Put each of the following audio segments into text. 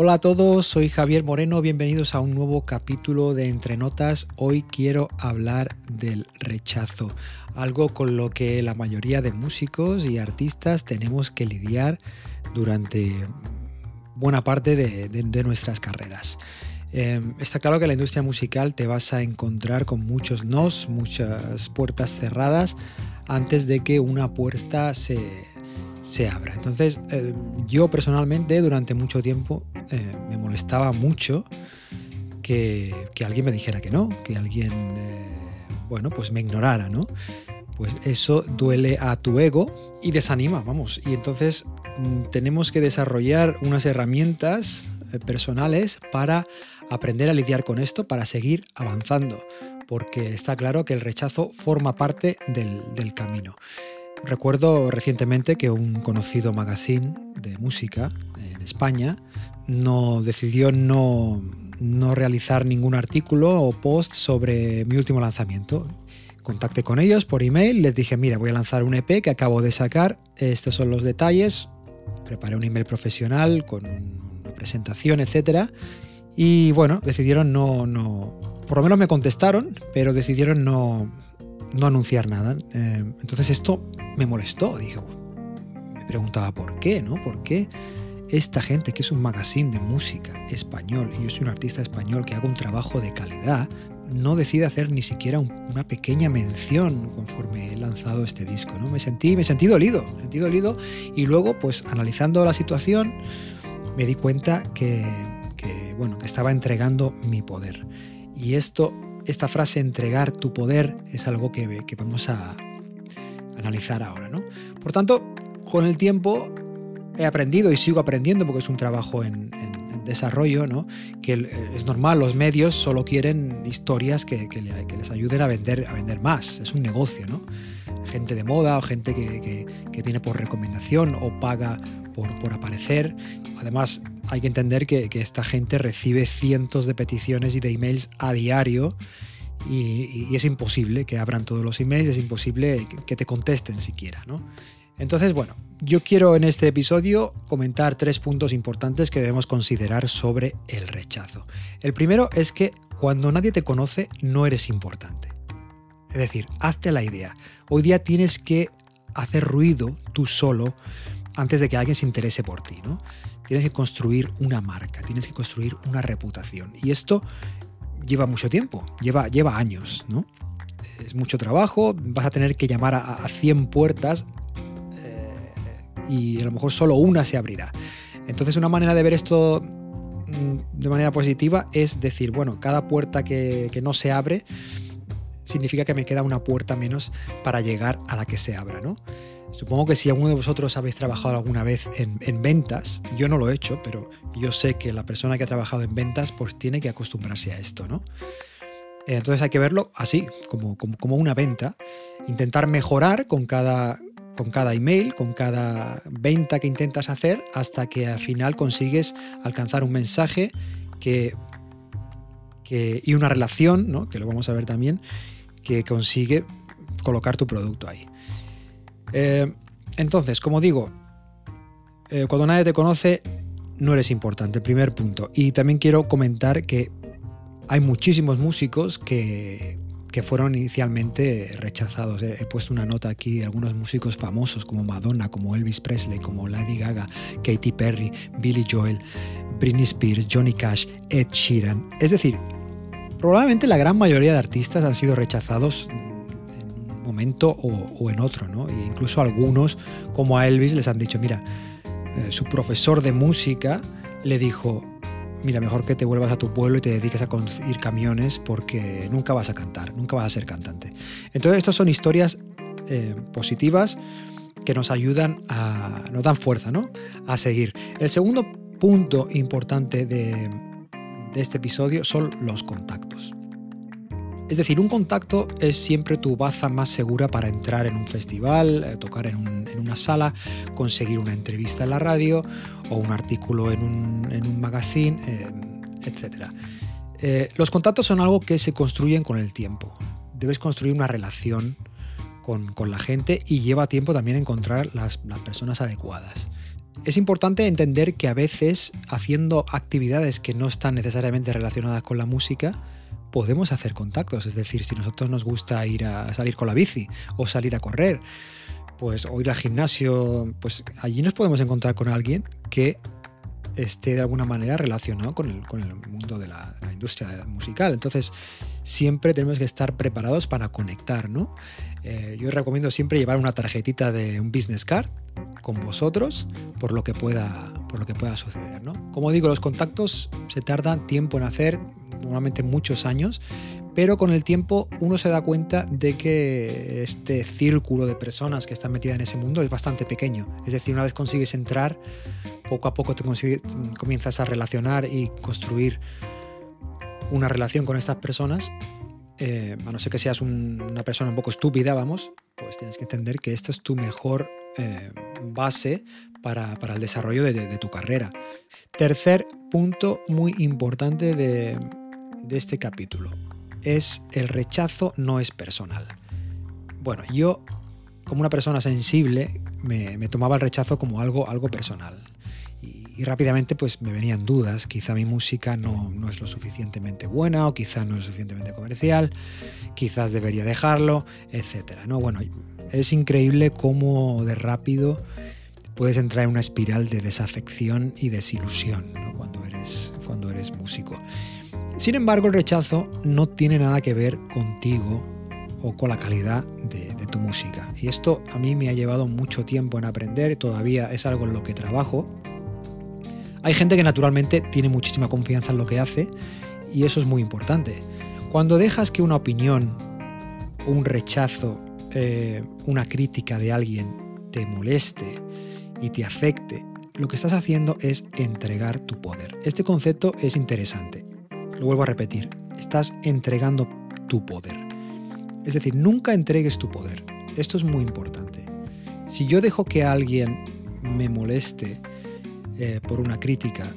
Hola a todos, soy Javier Moreno, bienvenidos a un nuevo capítulo de Entre Notas. Hoy quiero hablar del rechazo, algo con lo que la mayoría de músicos y artistas tenemos que lidiar durante buena parte de, nuestras carreras. Em, está claro que la industria musical te vas a encontrar con muchos nos, muchas puertas cerradas antes de que una puerta se, se abra. Entonces, eh, yo personalmente durante mucho tiempo eh, me molestaba mucho que, alguien me dijera que no, que alguien, eh, bueno, pues me ignorara, ¿no? Pues eso duele a tu ego y desanima, vamos. Y entonces mm, tenemos que desarrollar unas herramientas personales para aprender a lidiar con esto, para seguir avanzando, porque está claro que el rechazo forma parte del, del camino. Recuerdo recientemente que un conocido magazine de música en España no decidió no, realizar ningún artículo o post sobre mi último lanzamiento. Contacté con ellos por email, les dije, mira, voy a lanzar un EP que acabo de sacar, estos son los detalles, preparé un email profesional con una presentación, etc. Y bueno, decidieron no, no, por lo menos me contestaron, pero decidieron no, no anunciar nada. Eh, entonces esto me molestó, dije, me preguntaba por qué, ¿no? ¿Por qué esta gente que es un magazine de música español y yo soy un artista español que hago un trabajo de calidad, no decide hacer ni siquiera una pequeña mención conforme he lanzado este disco, ¿no? Me sentí, me sentí dolido, me sentí dolido y luego, pues analizando la situación, me di cuenta que, que bueno, que estaba entregando mi poder. Y esto esta frase entregar tu poder es algo que, que vamos a analizar ahora. ¿no? Por tanto, con el tiempo he aprendido y sigo aprendiendo porque es un trabajo en, desarrollo, ¿no? que es normal, los medios solo quieren historias que, que, les ayuden a vender, a vender más, es un negocio. ¿no? Gente de moda o gente que, viene por recomendación o paga por, aparecer. Además, hay que entender que, esta gente recibe cientos de peticiones y de emails a diario y, es imposible que abran todos los emails, es imposible que, te contesten siquiera, ¿no? Entonces, bueno, yo quiero en este episodio comentar tres puntos importantes que debemos considerar sobre el rechazo. El primero es que cuando nadie te conoce no eres importante. Es decir, hazte la idea. Hoy día tienes que hacer ruido tú solo antes de que alguien se interese por ti, ¿no? tienes que construir una marca, tienes que construir una reputación. Y esto lleva mucho tiempo, lleva, lleva años, ¿no? Es mucho trabajo, vas a tener que llamar a, 100 puertas eh, y a lo mejor solo una se abrirá. Entonces una manera de ver esto mm, de manera positiva es decir, bueno, cada puerta que, que no se abre significa que me queda una puerta menos para llegar a la que se abra, ¿no? Supongo que si alguno de vosotros habéis trabajado alguna vez en, ventas, yo no lo he hecho, pero yo sé que la persona que ha trabajado en ventas pues tiene que acostumbrarse a esto, ¿no? Entonces hay que verlo así, como, como, una venta, intentar mejorar con cada, con cada email, con cada venta que intentas hacer, hasta que al final consigues alcanzar un mensaje que, y una relación, ¿no? que lo vamos a ver también, que consigue colocar tu producto ahí. Eh, entonces, como digo, eh, cuando nadie te conoce, no eres importante, primer punto. Y también quiero comentar que hay muchísimos músicos que, fueron inicialmente rechazados. He puesto una nota aquí de algunos músicos famosos como Madonna, como Elvis Presley, como Lady Gaga, Katy Perry, Billy Joel, Britney Spears, Johnny Cash, Ed Sheeran. Es decir, probablemente la gran mayoría de artistas han sido rechazados momento o, en otro, ¿no? E incluso algunos, como a Elvis, les han dicho, mira, eh, su profesor de música le dijo, mira, mejor que te vuelvas a tu pueblo y te dediques a conducir camiones porque nunca vas a cantar, nunca vas a ser cantante. Entonces, estas son historias eh, positivas que nos ayudan a, nos dan fuerza, ¿no? A seguir. El segundo punto importante de, de este episodio son los contactos. Es decir, un contacto es siempre tu baza más segura para entrar en un festival, eh, tocar en, una sala, conseguir una entrevista en la radio o un artículo en un, magazine, eh, etc. Eh, los contactos son algo que se construyen con el tiempo. Debes construir una relación con, la gente y lleva tiempo también encontrar las, las personas adecuadas. Es importante entender que a veces haciendo actividades que no están necesariamente relacionadas con la música, podemos hacer contactos. Es decir, si a nosotros nos gusta ir a salir con la bici o salir a correr, pues o ir al gimnasio, pues allí nos podemos encontrar con alguien que esté de alguna manera relacionado con el, mundo de la, industria musical. Entonces, siempre tenemos que estar preparados para conectar, ¿no? Eh, yo recomiendo siempre llevar una tarjetita de un business card con vosotros por lo que pueda, por lo que pueda suceder, ¿no? Como digo, los contactos se tardan tiempo en hacer, normalmente muchos años, pero con el tiempo uno se da cuenta de que este círculo de personas que están metidas en ese mundo es bastante pequeño. Es decir, una vez consigues entrar, poco a poco te comienzas a relacionar y construir una relación con estas personas, eh, a no ser que seas una persona un poco estúpida, vamos, pues tienes que entender que esto es tu mejor eh, base para, el desarrollo de, tu carrera. Tercer punto muy importante de, este capítulo es el rechazo no es personal. Bueno, yo como una persona sensible me, tomaba el rechazo como algo, algo personal y rápidamente pues me venían dudas, quizá mi música no, no, es lo suficientemente buena o quizá no es lo suficientemente comercial, quizás debería dejarlo, etc. ¿no? Bueno, es increíble cómo de rápido puedes entrar en una espiral de desafección y desilusión cuando, eres, cuando eres músico. Sin embargo, el rechazo no tiene nada que ver contigo o con la calidad de, tu música. Y esto a mí me ha llevado mucho tiempo en aprender, todavía es algo en lo que trabajo hay gente que naturalmente tiene muchísima confianza en lo que hace y eso es muy importante. Cuando dejas que una opinión, un rechazo, eh, una crítica de alguien te moleste y te afecte, lo que estás haciendo es entregar tu poder. Este concepto es interesante. Lo vuelvo a repetir. Estás entregando tu poder. Es decir, nunca entregues tu poder. Esto es muy importante. Si yo dejo que alguien me moleste eh, por una crítica.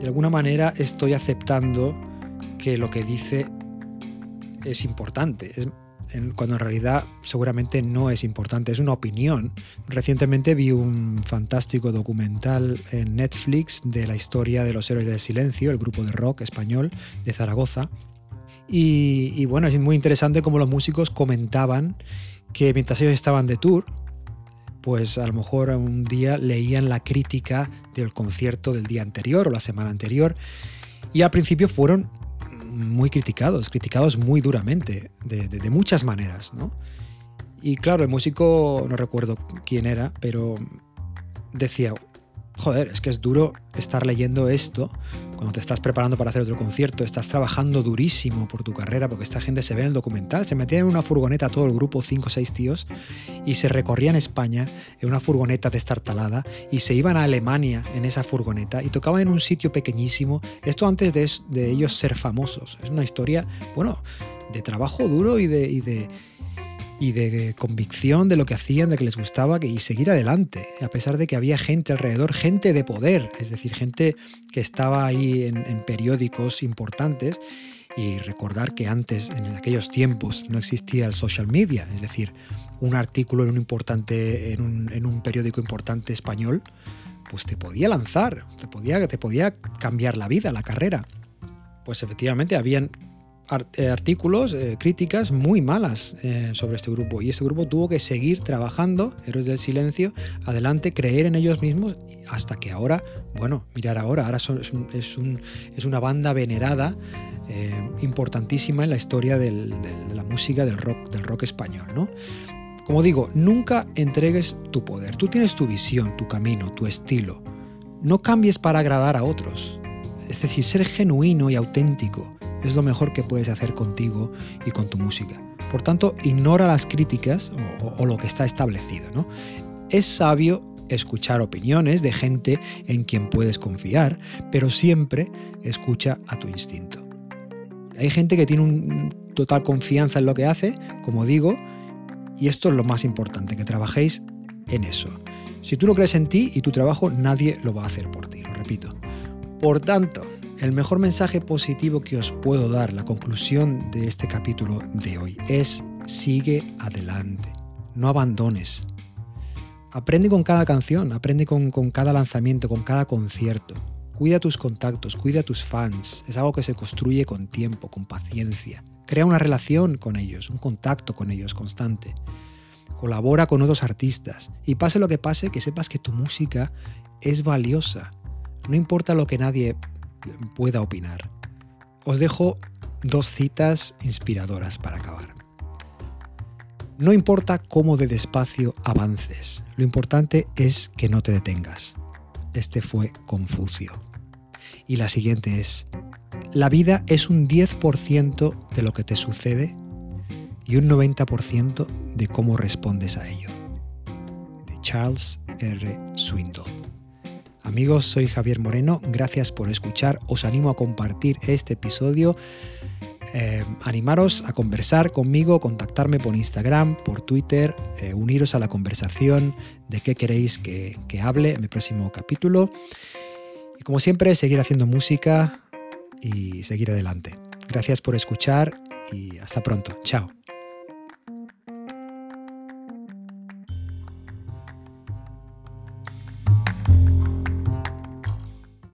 De alguna manera estoy aceptando que lo que dice es importante, es, cuando en realidad seguramente no es importante, es una opinión. Recientemente vi un fantástico documental en Netflix de la historia de los héroes del silencio, el grupo de rock español de Zaragoza. Y, bueno, es muy interesante cómo los músicos comentaban que mientras ellos estaban de tour, pues a lo mejor un día leían la crítica del concierto del día anterior o la semana anterior y al principio fueron muy criticados, criticados muy duramente, de, muchas maneras, ¿no? Y claro, el músico, no recuerdo quién era, pero decía, joder, es que es duro estar leyendo esto cuando te estás preparando para hacer otro concierto, estás trabajando durísimo por tu carrera, porque esta gente se ve en el documental, se metía en una furgoneta todo el grupo, cinco o seis tíos, y se recorrían España en una furgoneta destartalada y se iban a Alemania en esa furgoneta y tocaban en un sitio pequeñísimo, esto antes de, ellos ser famosos. Es una historia, bueno, de trabajo duro y de y de convicción de lo que hacían, de que les gustaba y seguir adelante, a pesar de que había gente alrededor, gente de poder, es decir, gente que estaba ahí en, periódicos importantes y recordar que antes, en aquellos tiempos, no existía el social media, es decir, un artículo en un, importante, en un, en un periódico importante español, pues te podía lanzar, te podía, te podía cambiar la vida, la carrera. Pues efectivamente habían artículos, eh, críticas muy malas eh, sobre este grupo. Y este grupo tuvo que seguir trabajando, Héroes del Silencio, adelante, creer en ellos mismos, hasta que ahora, bueno, mirar ahora, ahora son, es, un, es, una banda venerada, importantísima en la historia de la música del rock, del rock español. ¿no? Como digo, nunca entregues tu poder. Tú tienes tu visión, tu camino, tu estilo. No cambies para agradar a otros. Es decir, ser genuino y auténtico es lo mejor que puedes hacer contigo y con tu música. Por tanto, ignora las críticas o, lo que está establecido. ¿no? Es sabio escuchar opiniones de gente en quien puedes confiar, pero siempre escucha a tu instinto. Hay gente que tiene un total confianza en lo que hace, como digo, y esto es lo más importante, que trabajéis en eso. Si tú no crees en ti y tu trabajo, nadie lo va a hacer por ti, lo repito. Por tanto, el mejor mensaje positivo que os puedo dar, la conclusión de este capítulo de hoy, es sigue adelante, no abandones. Aprende con cada canción, aprende con, cada lanzamiento, con cada concierto. Cuida tus contactos, cuida tus fans. Es algo que se construye con tiempo, con paciencia. Crea una relación con ellos, un contacto con ellos constante. Colabora con otros artistas. Y pase lo que pase, que sepas que tu música es valiosa. No importa lo que nadie pueda opinar. Os dejo dos citas inspiradoras para acabar. No importa cómo de despacio avances, lo importante es que no te detengas. Este fue Confucio. Y la siguiente es, la vida es un 10% de lo que te sucede y un 90% de cómo respondes a ello. De Charles R. Swindoll. Amigos, soy Javier Moreno, gracias por escuchar, os animo a compartir este episodio eh, animaros a conversar conmigo, contactarme por Instagram, por Twitter, eh, uniros a la conversación de qué queréis que, que hable en mi próximo capítulo. Y como siempre, seguir haciendo música y seguir adelante. Gracias por escuchar y hasta pronto. Chao.